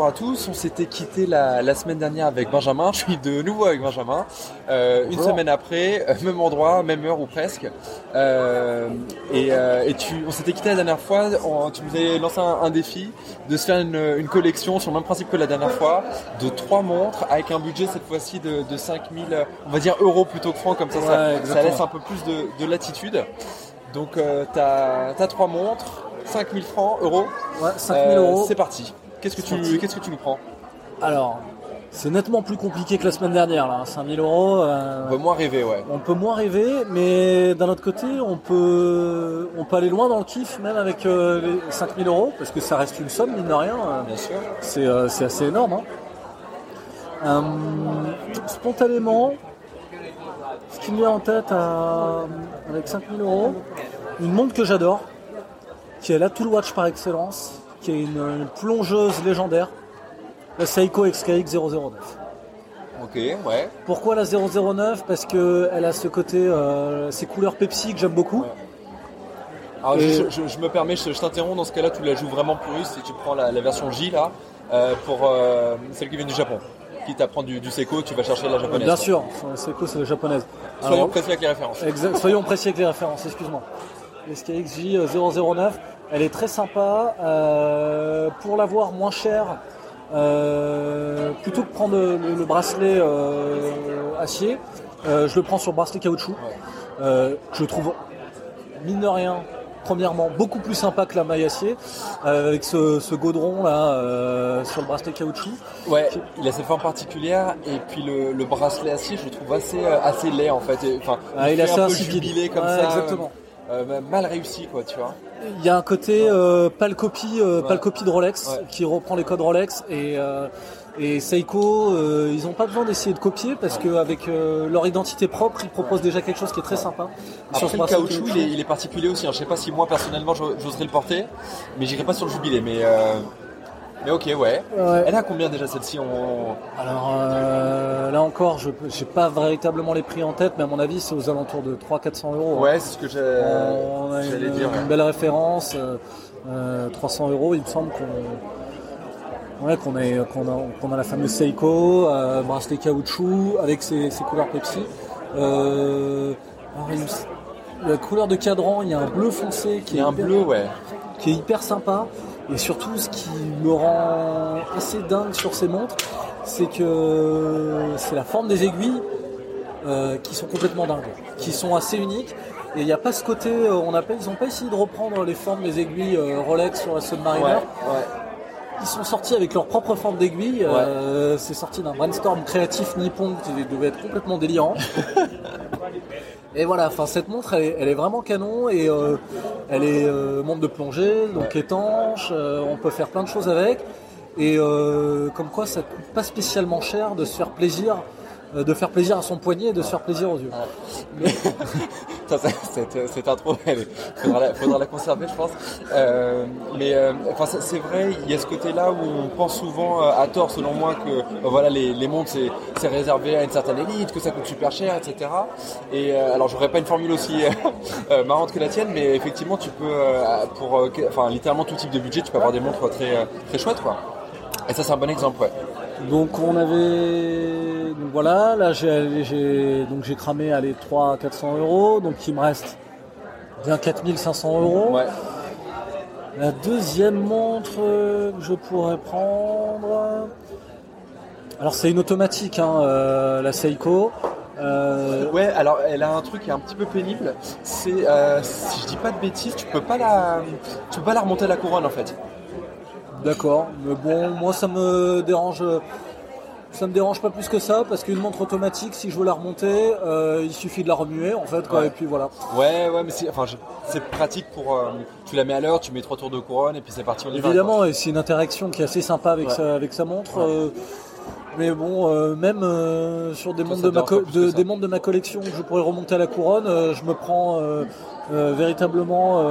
Bonjour à tous, on s'était quitté la, la semaine dernière avec Benjamin, je suis de nouveau avec Benjamin, Euh, une semaine après, euh, même endroit, même heure ou presque. Euh, et euh, et tu, on s'était quitté la dernière fois, on- tu nous avais lancé un, un défi de se faire une, une collection sur le même principe que la dernière fois, de trois montres avec un budget cette fois-ci de, de 5000, euh, on va dire euros plutôt que francs, comme ça, Ouais, ça, laisse un peu plus de, de latitude. Donc t'as as trois montres, 5000 francs, euros. Ouais, 5000 Euh, euros. C'est parti. Qu'est-ce que tu qu'est-ce que tu nous prends Alors, c'est nettement plus compliqué que la semaine dernière, là. 5000 euros. euh, On peut moins rêver, ouais. on peut moins rêver, mais d'un autre côté, on peut, on peut aller loin dans le kiff, même avec euh, les 5000 euros, parce que ça reste une somme, mine de rien. euh, Bien sûr. C'est euh, c'est assez énorme. hein. Euh, spontanément, ce qui me vient en tête à- avec 5000 euros, une montre que j'adore, qui est la Tool Watch par excellence, qui est une, une plongeuse légendaire, la Seiko XKX 009. Ok, ouais. Pourquoi la 009 Parce qu'elle a ce côté, euh, ces couleurs Pepsi que j'aime beaucoup. Ouais. Alors Et- je, je- je me permets, je, je t'interromps dans ce cas-là, tu la joues vraiment puriste et tu prends la, la version J là, euh, pour euh, celle qui vient du Japon. Quitte à prendre du, du Seiko, tu vas chercher la japonaise. Bien quoi. sûr, Seiko c'est la japonaise. Soyons Alors, précis avec les références. Exact, soyons précis avec les références, excuse-moi. SKXJ 009, elle est très sympa. euh, pour l'avoir moins cher, euh, plutôt que prendre le, le bracelet euh, acier, euh, je le prends sur bracelet caoutchouc. Je le trouve, mine de rien, premièrement, beaucoup plus sympa que la maille acier, avec ce, ce gaudron là sur le bracelet caoutchouc. Ouais, il a cette forme particulière et puis le, le bracelet acier, je le trouve assez, assez laid en fait. Enfin, Ah, il est assez un peu jubilé comme Ouais, ça. exactement. mal réussi quoi, tu vois. Il y a un côté euh, pâle copie, euh, Ouais. copie de Rolex Ouais. qui reprend les codes Rolex et euh, et Seiko, euh, ils n'ont pas besoin d'essayer de copier parce qu'avec leur identité propre, ils proposent déjà quelque chose qui est très sympa. Après Sur le caoutchouc, il est, il est particulier aussi. hein. Je sais pas si moi personnellement j'o- j'oserais le porter, mais j'irai pas sur le jubilé. Mais euh, mais ok, ouais. Ouais. Elle a combien déjà celle-ci on... Alors euh, là encore, je n'ai pas véritablement les prix en tête, mais à mon avis, c'est aux alentours de 300-400 euros. hein. Ouais, c'est ce que j'ai- On a j'allais une, dire. une ouais. belle référence, euh, euh, 300 euros, il me semble qu'on ouais, qu'on a, a la fameuse Seiko, euh, bracelet caoutchouc avec ses, ses couleurs Pepsi. Euh, alors, la couleur de cadran, il y a un bleu foncé qui Il y a est un hyper- bleu, ouais. qui est hyper sympa. Et surtout, ce qui me rend assez dingue sur ces montres, c'est que c'est la forme des aiguilles euh, qui sont complètement dingues, qui sont assez uniques. Et il n'y a pas ce côté, euh, on appelle, ils n'ont pas essayé de reprendre les formes des aiguilles euh, Rolex sur la Submariner. Ouais, ouais. Ils sont sortis avec leur propre forme d'aiguille. C'est sorti d'un brainstorm créatif nippon qui devait être complètement délirant. et voilà, enfin cette montre, elle est, vraiment canon et euh, elle est euh, montre de plongée, donc étanche. euh, on peut faire plein de choses avec. Et euh, comme quoi, ça coûte pas spécialement cher de se faire plaisir, de faire plaisir à son poignet et de se faire plaisir aux yeux. Cette, intro, est- faudra, la, conserver, je pense. Euh, mais euh, enfin, c'est vrai, il y a ce côté-là où on pense souvent, euh, à tort, selon moi, que euh, voilà, les, montres, c'est, réservé à une certaine élite, que ça coûte super cher, etc. Et euh, alors, j'aurais pas une formule aussi euh, marrante que la tienne, mais effectivement, tu peux, euh, pour, euh, enfin, littéralement tout type de budget, tu peux avoir des montres très, euh, très chouettes, quoi. Et ça, c'est un bon exemple, ouais. Donc on avait donc voilà là j'ai donc j'ai cramé allez 3 400 euros donc il me reste bien 4500 euros. Ouais. La deuxième montre que je pourrais prendre alors c'est une automatique hein, euh, la Seiko. Euh, Ouais, alors elle a un truc qui est un petit peu pénible. C'est, euh, si je dis pas de bêtises, tu peux pas la, tu peux pas la remonter à la couronne en fait. D'accord, mais bon moi ça me dérange ça me dérange pas plus que ça parce qu'une montre automatique si je veux la remonter euh, il suffit de la remuer en fait quoi Ouais. et puis voilà. Ouais, ouais, mais c'est, enfin, pratique pour, euh, tu la mets à l'heure, tu mets trois tours de couronne et puis c'est parti. on y va, Évidemment, et c'est une interaction qui est assez sympa avec, Ouais. sa, avec sa montre. euh, Mais bon, euh, même euh, sur des, montres de, ma de- des montres de collection que je pourrais remonter à la couronne, euh, je me prends véritablement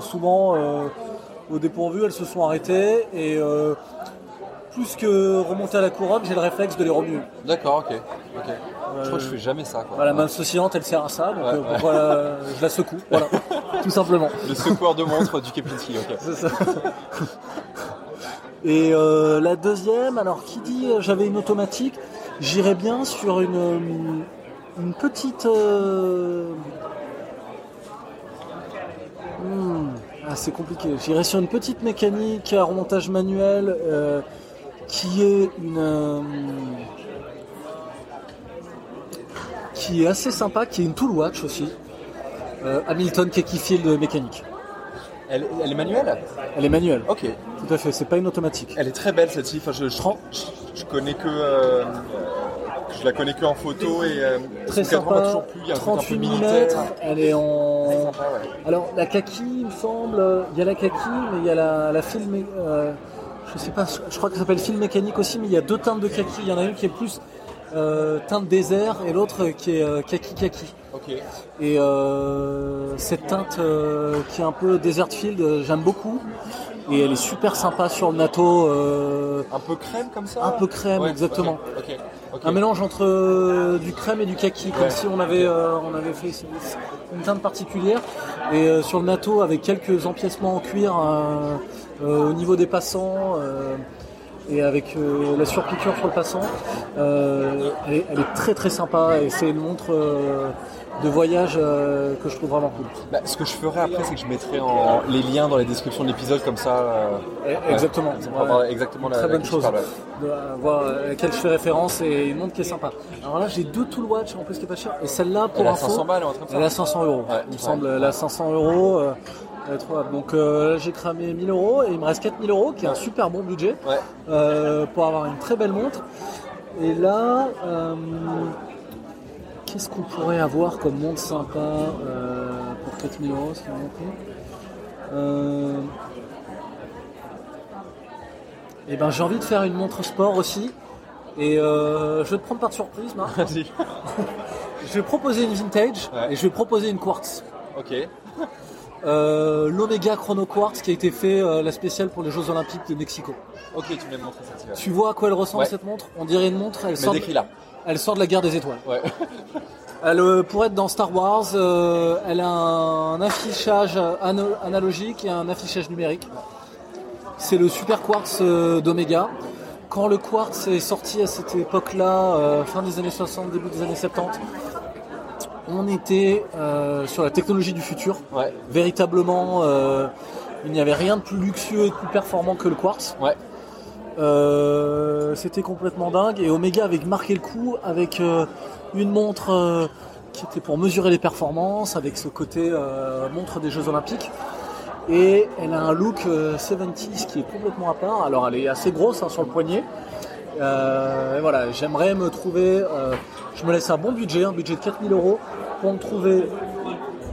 souvent au dépourvu. Elles se sont arrêtées et euh, plus que remonter à la couronne, j'ai le réflexe de les remuer. D'accord, ok. ok. Je crois que je fais jamais ça. Quoi. Voilà, ma masse oscillante, elle sert à ça, donc Ouais, euh, ouais. voilà, je la secoue, voilà, tout simplement. Le secoueur de montre du Kepinski, ok. C'est ça. Et euh, la deuxième, alors qui dit euh, j'avais une automatique, j'irais bien sur une, euh, une petite. euh, hmm, ah, c'est compliqué. J'irais sur une petite mécanique à remontage manuel euh, qui est une. euh, qui est assez sympa, qui est une tool watch aussi. Euh, Hamilton Keki Field mécanique. Elle, elle est manuelle? Elle est manuelle. Ok. Tout à fait, c'est pas une automatique. Elle est très belle celle-ci. Enfin, je, je, Tran- je, je connais que. Je la connais que en photo et. euh, Très sympa, toujours plu. Il y a un côté un peu 38 mm, elle est en... C'est sympa, ouais. Alors la kaki, il me semble, il y a la kaki, mais il y a la, la fil, mé- euh, je sais pas, je crois que ça s'appelle fil mécanique aussi, mais il y a deux teintes de kaki. Il y en a une qui est plus euh, teinte désert et l'autre qui est euh, kaki kaki. Et cette teinte qui est un peu desert field, j'aime beaucoup. Et elle est super sympa sur le NATO, euh, Un peu crème comme ça un peu crème, Ouais, exactement. Un mélange entre euh, du crème et du kaki, comme si on avait, euh, on avait fait une teinte particulière. Et euh, sur le NATO, avec quelques empiècements en cuir au niveau des passants euh, et avec euh, la surpiqûre sur le passant, euh, elle, est, elle est très très sympa et c'est une montre euh, de voyage que je trouve vraiment cool. Bah, ce que je ferai après, c'est que je mettrai en, les liens dans les descriptions de l'épisode, comme ça. Et- Exactement. ça Ouais. prendra exactement la, Très bonne chose. de voir à laquelle je fais référence et une montre qui est sympa. Alors là, j'ai deux Tool Watch en plus qui est pas cher. Et celle-là, pour Elle a info, 500 balles, ou un truc comme elle a ça 500 euros. Ouais, il me semble, elle a 500 euros. Donc euh, là, j'ai cramé 1000 euros et il me reste 4000 euros, qui est un super bon budget Ouais. euh, pour avoir une très belle montre. Et là, euh, qu'est-ce qu'on pourrait avoir comme montre sympa euh, pour 4000 euros si on Eh ben, j'ai envie de faire une montre sport aussi. Et je vais te prendre par surprise, Marc. Vas-y. Je vais proposer une vintage Ouais. et je vais proposer une quartz. Ok. Euh, L'Omega Chrono Quartz qui a été fait euh, la spéciale pour les Jeux Olympiques de Mexico. Ok, tu m'as montré celle-ci. ouais. Tu vois à quoi elle ressemble Ouais. cette montre? On dirait une montre, elle Mais sort, de, décris-la. elle sort de la guerre des étoiles. Ouais. Elle euh, pourrait être dans Star Wars, elle a un affichage analogique et un affichage numérique. C'est le super quartz d'Omega. Quand le quartz est sorti à cette époque-là, fin des années 60, début des années 70, on était euh, sur la technologie du futur. Ouais. Véritablement, euh, il n'y avait rien de plus luxueux et de plus performant que le quartz. Ouais. Euh, C'était complètement dingue et Omega avait marqué le coup avec une montre qui était pour mesurer les performances, avec ce côté montre des Jeux Olympiques. Et elle a un look euh, 70s qui est complètement à part. Alors elle est assez grosse hein, sur le poignet. Euh, et voilà, j'aimerais me trouver. euh, je me laisse un bon budget, un budget de 4000 euros pour me trouver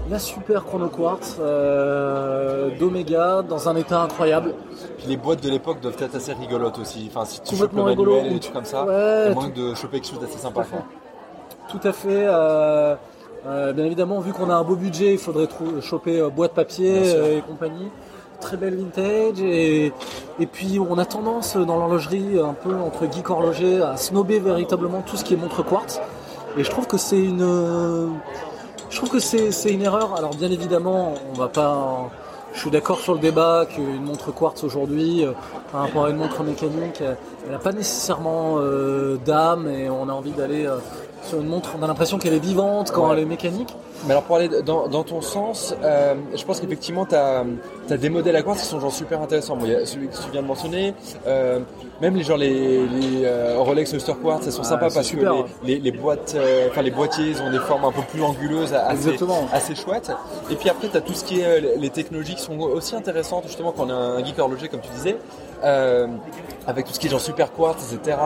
la super chrono quartz euh, d'Omega dans un état incroyable. Puis les boîtes de l'époque doivent être assez rigolotes aussi. Enfin, si tu chopes le manuel et des trucs comme ça, Ouais, il de choper quelque chose d'assez sympa. Tout à fait. bien évidemment, vu qu'on a un beau budget, il faudrait choper boîte papier et compagnie. Très belle vintage. Et, et puis, on a tendance dans l'horlogerie, un peu entre geek horloger, à snober véritablement tout ce qui est montre quartz. Et je trouve que c'est une. Je trouve que c'est une erreur. Alors, bien évidemment, on va pas. Je suis d'accord sur le débat qu'une montre quartz aujourd'hui, euh, par rapport à une montre mécanique, elle n'a pas nécessairement euh, d'âme et on a envie d'aller euh, sur une montre. On a l'impression qu'elle est vivante quand Ouais. elle est mécanique. Mais alors pour aller dans, dans ton sens, euh, je pense qu'effectivement tu as, des modèles à quartz qui sont genre super intéressants. Bon, il y a celui que tu viens de mentionner, euh, même les genre les, les euh, Rolex Oyster Quartz, elles sont Ah, sympas parce super. que les, les, les boîtes, enfin les boîtiers, ont des formes un peu plus anguleuses, assez, Exactement. assez chouettes. Et puis après tu as tout ce qui est les technologies qui sont aussi intéressantes justement quand on est un geek horloger comme tu disais. Euh, avec tout ce qui est genre super quartz, etc.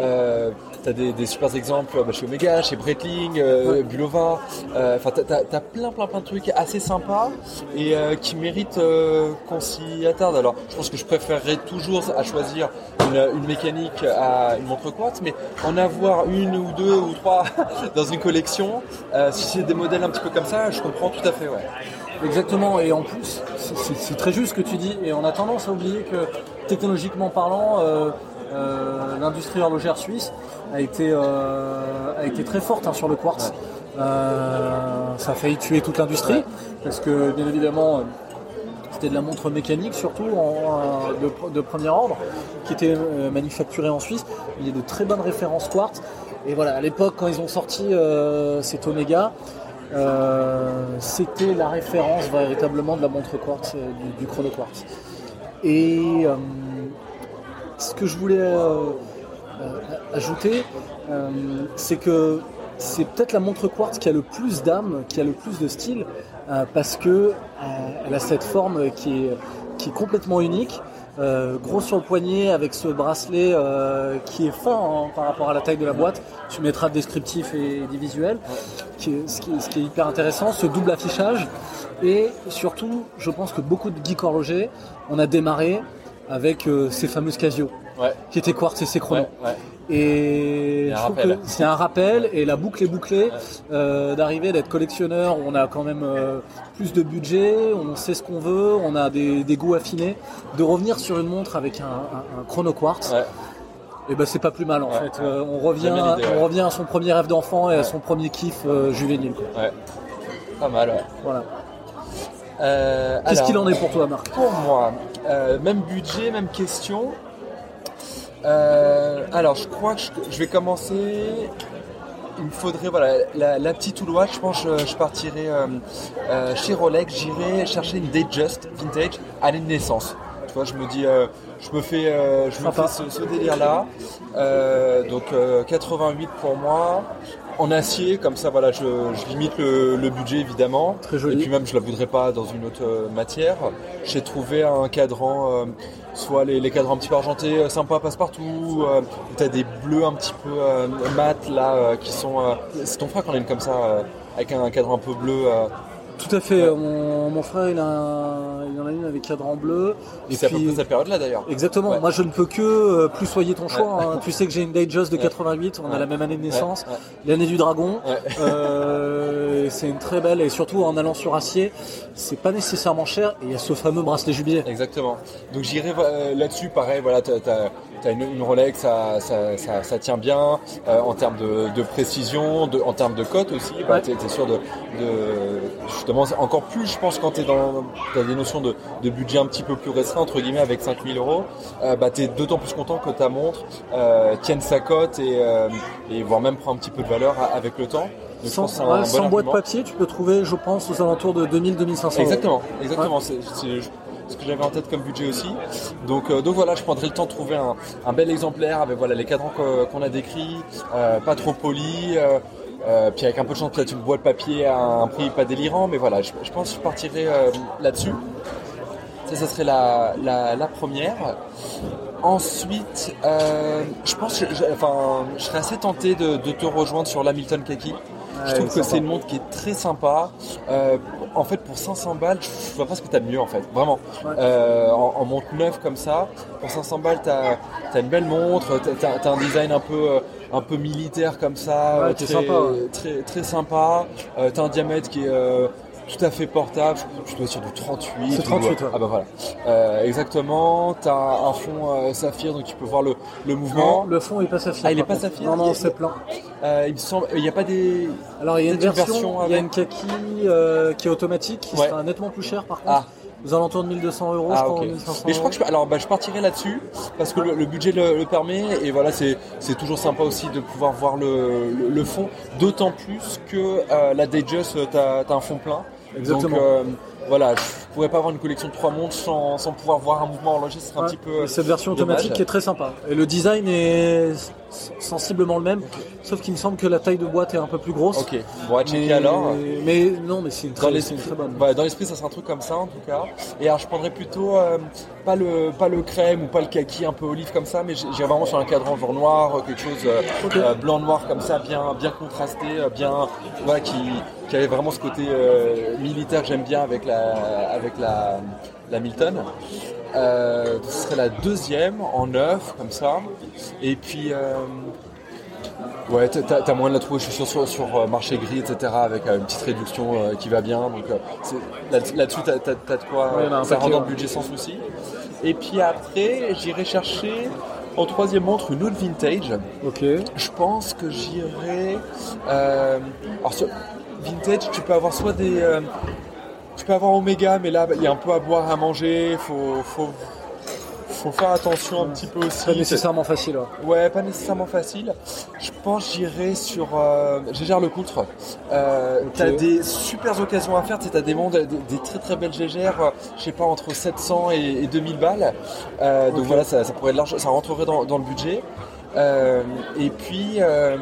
Euh, t'as des, des super exemples bah, chez Omega, chez Breitling, euh, Bulova. Enfin, t'as, t'as- t'as plein, plein, plein de trucs assez sympas et qui méritent qu'on s'y attarde. Alors, je pense que je préférerais toujours à choisir une, une mécanique à une montre quartz, mais en avoir une ou deux ou trois dans une collection, si c'est des modèles un petit peu comme ça, je comprends tout à fait. Ouais. Exactement, et en plus, c'est- c'est c'est très juste ce que tu dis, et on a tendance à oublier que technologiquement parlant, euh, euh, l'industrie horlogère suisse a été, euh, a été très forte hein, sur le quartz. Ça a failli tuer toute l'industrie, parce que bien évidemment, c'était de la montre mécanique surtout en, de, de premier ordre, qui était manufacturée en Suisse. Il y a de très bonnes références quartz. Et voilà, à l'époque, quand ils ont sorti euh, cet Omega, euh, c'était la référence véritablement de la montre quartz, du, du chrono quartz. Et euh, ce que je voulais euh, euh, ajouter, c'est que c'est peut-être la montre quartz qui a le plus d'âme, qui a le plus de style, parce que elle a cette forme qui est, qui est complètement unique. Euh, gros sur le poignet avec ce bracelet euh, qui est fin hein, par rapport à la taille de la boîte. Tu mettras le descriptif et des visuels, qui est- ce, qui est, ce qui est hyper intéressant, ce double affichage. Et surtout, je pense que beaucoup de geeks horlogers, on a démarré avec euh, ces fameuses Casio, Ouais. qui étaient quartz et ces chronos. Ouais. Et je trouve que c'est un rappel et la boucle est bouclée euh, d'arriver d'être collectionneur. On a quand même euh, plus de budget, on sait ce qu'on veut, on a des, des goûts affinés. De revenir sur une montre avec un, un- un chrono quartz, et ben c'est pas plus mal en fait. Euh, on revient, on revient à son premier rêve d'enfant et à son premier kiff juvénile. quoi. Pas mal, ouais. Voilà. Qu'est-ce qu'il en est pour toi, Marc? Pour moi, euh, même budget, même question. Euh, alors, je crois que je, je vais commencer. Il me faudrait voilà la, la petite Watch. Je pense que je, je partirai euh, euh, chez Rolex. J'irai chercher une Datejust vintage à la naissance. Tu vois, je me dis, euh, je me fais, euh, je me fais ce, ce délire-là. Euh, donc euh, 88 pour moi. En acier, comme ça, voilà, je, je limite le, le budget évidemment. Très joli. Et puis même, je la voudrais pas dans une autre euh, matière. J'ai trouvé un cadran, euh, soit les, les cadrans un petit peu argentés, euh, sympa passe-partout. Euh, t'as des bleus un petit peu euh, mat là, qui sont. c'est ton frère qu'on a une comme ça, avec un, cadran un peu bleu. Euh, Tout à fait. Mon, mon frère, il, a un- il en a une avec cadran bleu. et c'est à peu près cette période-là d'ailleurs. Exactement. Ouais. Moi, je ne peux que euh, plus soyer ton choix. Ouais. hein. Tu sais que j'ai une Datejust de Ouais. 88. On a la même année de naissance, l'année du dragon. Ouais. Euh, c'est une très belle et surtout en allant sur acier, c'est pas nécessairement cher. Et il y a ce fameux bracelet jubilé. Exactement. Donc j'irai euh, là-dessus, pareil, voilà, t'as as, une, une Rolex, ça, ça, ça, ça tient bien euh, en termes de, de précision, de, en termes de cote aussi. Bah, Ouais. t'es es sûr de, de justement encore plus, je pense, quand t'es dans t'as des notions de, de budget un petit peu plus restreint entre guillemets avec 5000 euros, euh, bah t'es d'autant plus content que ta montre euh, tienne sa cote et, et voire même prend un petit peu de valeur avec le temps. Donc, je Sans, pense que c'est un ouais, bon sans boîte argument. papier, tu peux trouver, je pense, aux alentours de 2000-2500 euros. Exactement, exactement. C'est c'est ce que j'avais en tête comme budget aussi. Donc, euh, donc voilà, je prendrai le temps de trouver un, un bel exemplaire avec voilà les cadrans qu'on a décrits, euh, pas trop polis. euh, puis avec un peu de chance, peut-être une boîte papier à un prix pas délirant, mais voilà, je, je pense que je partirai là-dessus. Ça, ça serait la, la, la première. Ensuite, je pense que je, enfin, je serais assez tenté de, de te rejoindre sur l'Hamilton Kaki. Je trouve que c'est une montre qui est très sympa. Euh, en fait, pour 500 balles, je vois pas ce que t'as de mieux en fait, vraiment. Ouais. Euh, en, en montre neuve comme ça, pour 500 balles, t'as as une belle montre, t'as un design un peu euh, un peu militaire comme ça, Ouais, très, sympa, très très sympa. Euh, t'as un diamètre qui est tout à fait portable. Je, je dois sur du 38. C'est ou- 38, ouais. Ah bah voilà. Euh, exactement. T'as un fond euh, saphir, donc tu peux voir le, le Non, mouvement. le fond est pas saphir. Ah, il est pas saphir Non, non, c'est plein. Euh, il me semble, il n'y a pas des. Alors il y a une version, il y a une kaki qui est automatique, qui Ouais. sera nettement plus chère par contre. Ah. Aux alentours de 1200 euros, je Ah, crois, ok. ou 1500 Mais je crois que je, alors, bah, je partirai là-dessus parce que le, le budget le, le permet et voilà, c'est c'est toujours sympa aussi de pouvoir voir le, le, fond, d'autant plus que euh, la Datejust, t'as as un fond plein. Exactement. Donc euh, voilà, je- pourrais pas avoir une collection de trois montres sans, sans pouvoir voir un mouvement horloger, ce serait un petit peu. Et cette version dommage. automatique est très sympa. Et le design est sensiblement le même, sauf qu'il me semble que la taille de boîte est un peu plus grosse. Ok, bon, à checker Mais, alors. mais non, mais c'est une, très- une très bonne. bah, dans l'esprit, ça serait un truc comme ça en tout cas. Et alors, je prendrais plutôt euh, pas le pas le crème ou pas le kaki un peu olive comme ça, mais j'- j'irais vraiment sur un cadran genre noir, euh, quelque chose euh, Ok. euh, blanc noir comme ça, bien bien contrasté, bien voilà qui qui avait vraiment ce côté militaire que j'aime bien avec la avec la la Milton. Euh, ce serait la deuxième en neuf comme ça. Et puis euh, Ouais, t'as- moyen de la trouver, je suis sûr, sur, sur euh, marché gris, etc., avec une petite réduction qui va bien. Donc c'est- là- là-dessus, t'as t'as- t'as de quoi, Ouais, ça rentre dans le budget sans souci. Et puis après, j'irai chercher en troisième montre une autre vintage. Ok. Je pense que j'irai. alors, sur vintage, tu peux avoir soit des. Euh, tu peux avoir Omega, mais là, il y a un peu à boire, à manger. Faut, faut, faut faire attention un petit peu aussi. Pas nécessairement facile. ouais. Ouais, pas nécessairement facile. Je pense que j'irai sur euh, Gégère le Coutre. Euh. T'as des super occasions à faire. T'as des mondes, des, des très très belles Gégères, euh, je sais pas, entre 700 et, et 2000 balles. Euh, Donc voilà, ça, ça pourrait être large, ça rentrerait dans, dans le budget. Euh, et puis, euh,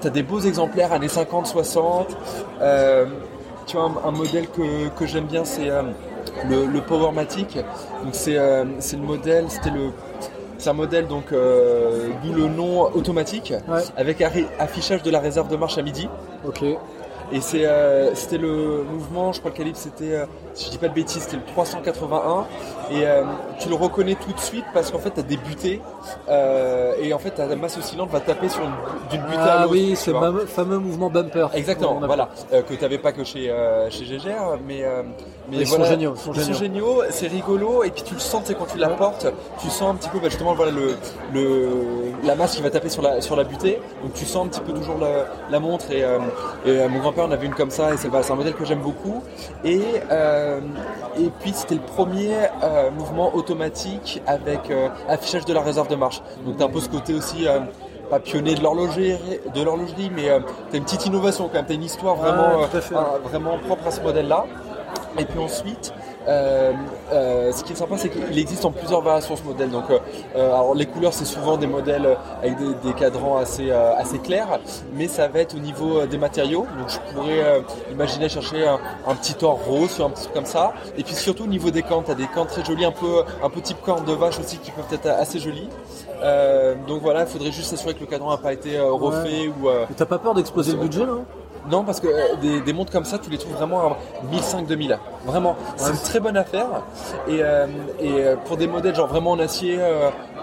tu as des beaux exemplaires années 50-60. Euh, tu vois, un, un modèle que, que j'aime bien, c'est euh, le, le Powermatic. Donc c'est euh, c'est le modèle, c'était le... C'est un modèle donc euh, d'où le nom automatique Ouais. avec affichage de la réserve de marche à midi. Ok. Et c'est, euh, c'était le mouvement, je crois le calibre c'était, si je dis pas de bêtises, c'était le 381. Et euh, tu le reconnais tout de suite parce qu'en fait tu as des butées. euh, et en fait ta masse oscillante va taper sur une, d'une butée à Ah l'autre. oui, ce fameux, mouvement bumper. Exactement, voilà, euh, que tu n'avais pas que chez, chez Gégère, mais, mais Ils sont géniaux, ils sont ils sont géniaux, c'est rigolo, et puis tu le sens, sais, quand tu la portes, tu sens un petit peu, bah, justement, voilà, le, le, la masse qui va taper sur la, sur la butée, donc tu sens un petit peu toujours la, la montre, et, et, mon grand-père en avait une comme ça, et c'est c'est un modèle que j'aime beaucoup, et, euh, et puis c'était le premier euh, mouvement automatique avec euh, affichage de la réserve de marche, donc tu as un peu ce côté aussi... euh, pas pionnier de l'horlogerie, de l'horlogerie, mais euh, t'as une petite innovation quand même, t'as une histoire vraiment, euh, vraiment propre à ce modèle-là. Et puis ensuite, euh, euh, ce qui est sympa, c'est qu'il existe en plusieurs variations ce modèle. Donc, euh, alors les couleurs, c'est souvent des modèles avec des, des cadrans assez assez clairs, mais ça va être au niveau des matériaux. Donc, je pourrais imaginer chercher un, un petit or rose, un petit truc comme ça. Et puis surtout au niveau des cornes, t'as des cornes très jolies, un peu un peu type corne de vache aussi, qui peuvent être assez jolies. Donc voilà, il faudrait juste s'assurer que le cadran n'a pas été refait ou t'as pas peur d'exploser le budget là non, parce que euh, des, des montres comme ça, tu les trouves vraiment à 1500-2000. Vraiment, c'est une très bonne affaire. Et, euh, et euh, pour des modèles genre vraiment en acier,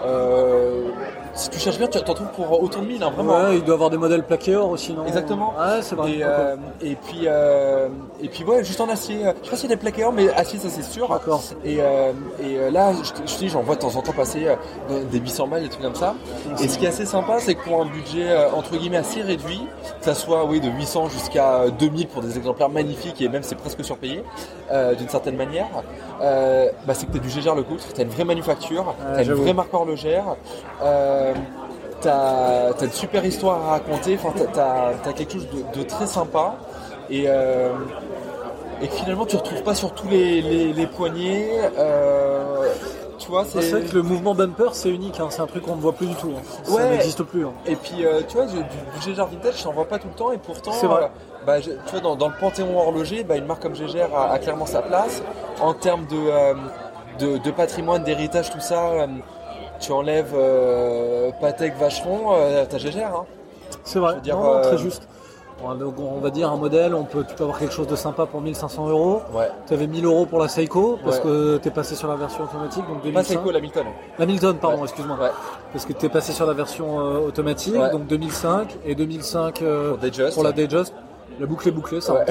euh, si tu cherches bien, tu t'en trouves pour autour de 1000, hein, vraiment. Ouais, il doit avoir des modèles plaqués or aussi, non? Exactement. Ouais, c'est vrai. Et, puis euh, et puis ouais juste en acier. Je sais pas s'il y a des plaqués or, mais acier ça c'est sûr. D'accord. et, euh, et euh, là je, te- je dis j'en vois de temps en temps passer euh, des 800 balles des trucs comme ça. Et ce qui est assez sympa c'est que pour un budget euh, entre guillemets assez réduit que ça soit oui de 800 jusqu'à 2000 pour des exemplaires magnifiques et même c'est presque surpayé d'une certaine manière bah, c'est que t'as du Gégère le Coutre t'as une vraie manufacture t'as une j'avoue. vraie marque horlogère euh, T'as as une super histoire à raconter, enfin, t'as- t'as quelque chose de, de très sympa et, euh, et que finalement tu retrouves pas sur tous les, les, les poignets. euh, tu vois, C'est vrai que le mouvement bumper c'est unique, hein. c'est un truc qu'on ne voit plus du tout. hein. Ça Ouais. n'existe plus. hein. Et puis euh, tu vois, du, du Gégère Vintage, je n'en vois pas tout le temps et pourtant, C'est vrai. euh, bah, je- tu vois, dans, dans le panthéon horloger, bah, une marque comme Gégère a, a clairement sa place. En termes de, euh, de, de patrimoine, d'héritage, tout ça, euh, tu enlèves euh, Patek, Vacheron, euh, t'as Gégère. Hein. C'est vrai, veux dire, Non, non, euh, très juste. Donc, on va dire un modèle, on peut, tu peux avoir quelque chose de sympa pour 1500 euros. Ouais. Tu avais 1000 euros pour la Seiko parce Ouais. que tu es passé sur la version automatique, donc Pas 2005. Seiko, la Milton. La Milton, pardon, Ouais. excuse-moi. Ouais. Parce que tu es passé sur la version euh, automatique, donc 2005 et 2005 euh, Pour pour la Datejust. La boucle est bouclée, ça. Ouais.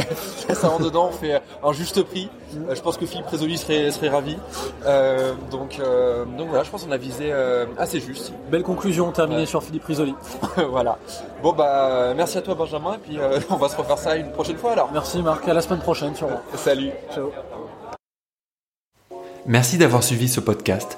ça rentre dedans, on fait un juste prix. Euh, je pense que Philippe Résolu serait, serait ravi. Euh, donc, euh, donc voilà, je pense qu'on a visé euh, assez juste. Belle conclusion terminée Ouais. sur Philippe Risoli. voilà. Bon bah merci à toi Benjamin et puis euh, on va se refaire ça une prochaine fois alors. Merci Marc, à la semaine prochaine sûrement. Salut. Ciao. Merci d'avoir suivi ce podcast.